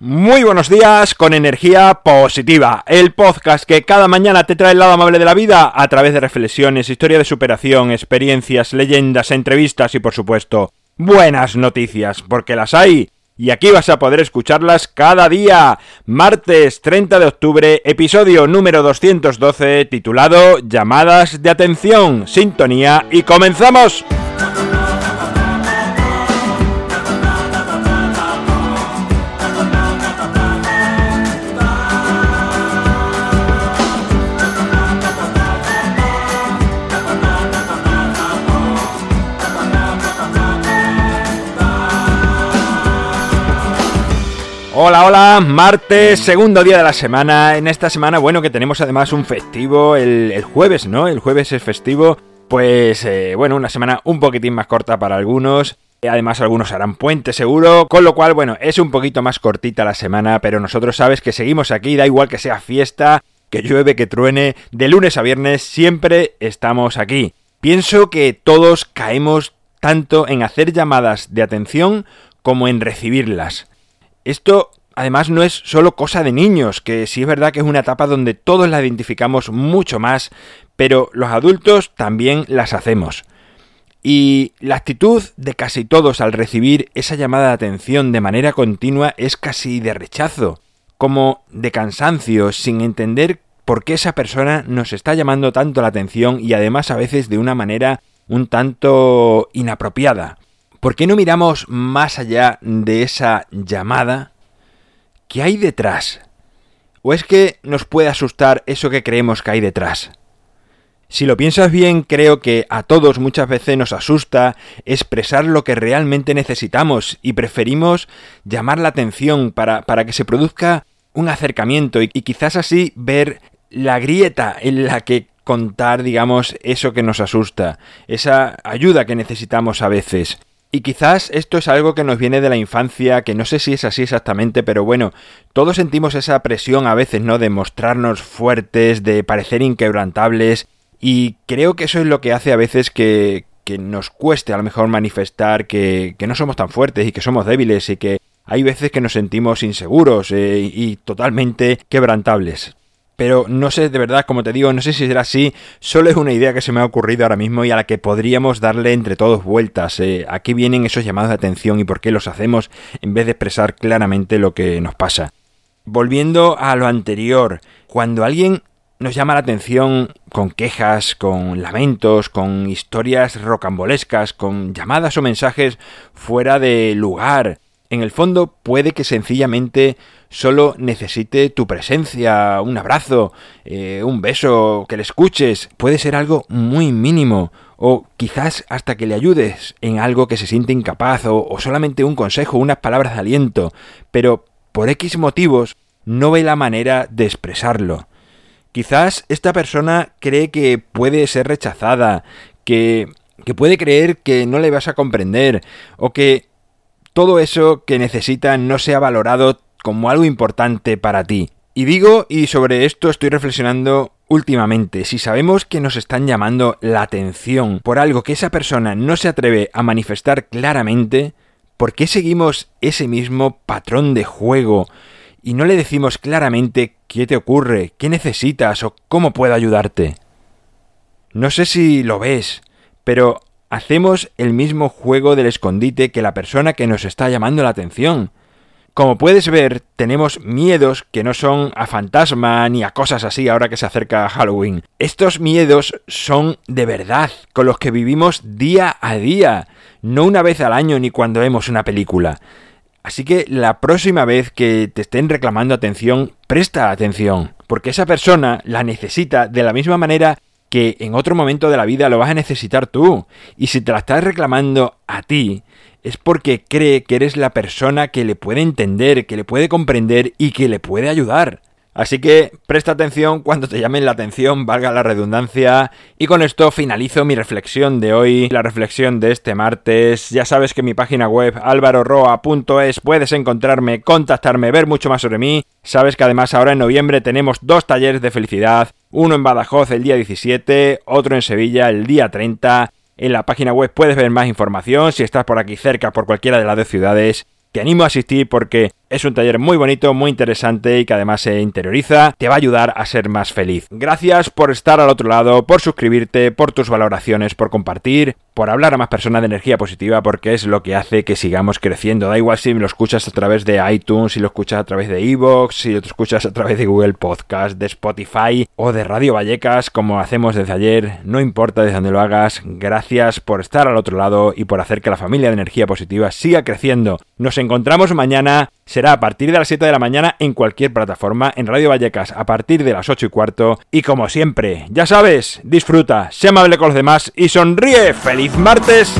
Muy buenos días con energía positiva, el podcast que cada mañana te trae el lado amable de la vida a través de reflexiones, historia de superación, experiencias, leyendas, entrevistas y por supuesto buenas noticias, porque las hay y aquí vas a poder escucharlas cada día. Martes 30 de octubre, episodio número 212 titulado Llamadas de atención, sintonía y comenzamos. Hola, hola, martes, segundo día de la semana. En esta semana, bueno, que tenemos además un festivo el, jueves, ¿no? El jueves es festivo. Pues, eh, bueno, una semana un poquitín más corta para algunos. Además, algunos harán puente seguro, con lo cual, bueno, es un poquito más cortita la semana, pero nosotros sabes que seguimos aquí, da igual que sea fiesta, que llueve, que truene, de lunes a viernes, siempre estamos aquí. Pienso que todos caemos tanto en hacer llamadas de atención como en recibirlas. Esto además no es solo cosa de niños, que sí es verdad que es una etapa donde todos la identificamos mucho más, pero los adultos también las hacemos. Y la actitud de casi todos al recibir esa llamada de atención de manera continua es casi de rechazo, como de cansancio, sin entender por qué esa persona nos está llamando tanto la atención y además a veces de una manera un tanto inapropiada. ¿Por qué no miramos más allá de esa llamada? ¿Qué hay detrás? ¿O es que nos puede asustar eso que creemos que hay detrás? Si lo piensas bien, creo que a todos muchas veces nos asusta expresar lo que realmente necesitamos y preferimos llamar la atención para, para que se produzca un acercamiento y, y quizás así ver la grieta en la que contar, digamos, eso que nos asusta, esa ayuda que necesitamos a veces. Y quizás esto es algo que nos viene de la infancia, que no sé si es así exactamente, pero bueno, todos sentimos esa presión a veces, ¿no? De mostrarnos fuertes, de parecer inquebrantables, y creo que eso es lo que hace a veces que, que nos cueste a lo mejor manifestar que, que, no somos tan fuertes y que somos débiles y que hay veces que nos sentimos inseguros eh, y totalmente quebrantables pero no sé de verdad, como te digo, no sé si será así, solo es una idea que se me ha ocurrido ahora mismo y a la que podríamos darle entre todos vueltas. Eh, aquí vienen esos llamados de atención y por qué los hacemos en vez de expresar claramente lo que nos pasa. Volviendo a lo anterior, cuando alguien nos llama la atención con quejas, con lamentos, con historias rocambolescas, con llamadas o mensajes fuera de lugar, en el fondo puede que sencillamente solo necesite tu presencia, un abrazo, eh, un beso, que le escuches. Puede ser algo muy mínimo o quizás hasta que le ayudes en algo que se siente incapaz o, o solamente un consejo, unas palabras de aliento, pero por X motivos no ve la manera de expresarlo. Quizás esta persona cree que puede ser rechazada, que, que puede creer que no le vas a comprender o que todo eso que necesita no sea valorado como algo importante para ti. Y digo, y sobre esto estoy reflexionando últimamente, si sabemos que nos están llamando la atención por algo que esa persona no se atreve a manifestar claramente, ¿por qué seguimos ese mismo patrón de juego y no le decimos claramente qué te ocurre, qué necesitas o cómo puedo ayudarte? No sé si lo ves, pero hacemos el mismo juego del escondite que la persona que nos está llamando la atención. Como puedes ver, tenemos miedos que no son a fantasma ni a cosas así ahora que se acerca Halloween. Estos miedos son de verdad, con los que vivimos día a día, no una vez al año ni cuando vemos una película. Así que la próxima vez que te estén reclamando atención, presta atención, porque esa persona la necesita de la misma manera que en otro momento de la vida lo vas a necesitar tú. Y si te la estás reclamando a ti, es porque cree que eres la persona que le puede entender, que le puede comprender y que le puede ayudar. Así que presta atención cuando te llamen la atención, valga la redundancia. Y con esto finalizo mi reflexión de hoy, la reflexión de este martes. Ya sabes que en mi página web alvaroroa.es puedes encontrarme, contactarme, ver mucho más sobre mí. Sabes que además ahora en noviembre tenemos dos talleres de felicidad, uno en Badajoz el día 17, otro en Sevilla el día 30. En la página web puedes ver más información si estás por aquí cerca, por cualquiera de las dos ciudades. Te animo a asistir porque Es un taller muy bonito, muy interesante y que además se interioriza, te va a ayudar a ser más feliz. Gracias por estar al otro lado, por suscribirte, por tus valoraciones, por compartir, por hablar a más personas de energía positiva, porque es lo que hace que sigamos creciendo. Da igual si lo escuchas a través de iTunes, si lo escuchas a través de Evox, si lo escuchas a través de Google Podcast, de Spotify o de Radio Vallecas, como hacemos desde ayer, no importa desde dónde lo hagas, gracias por estar al otro lado y por hacer que la familia de energía positiva siga creciendo. Nos encontramos mañana será a partir de las 7 de la mañana en cualquier plataforma, en Radio Vallecas a partir de las 8 y cuarto. Y como siempre, ya sabes, disfruta, sé amable con los demás y sonríe. ¡Feliz martes!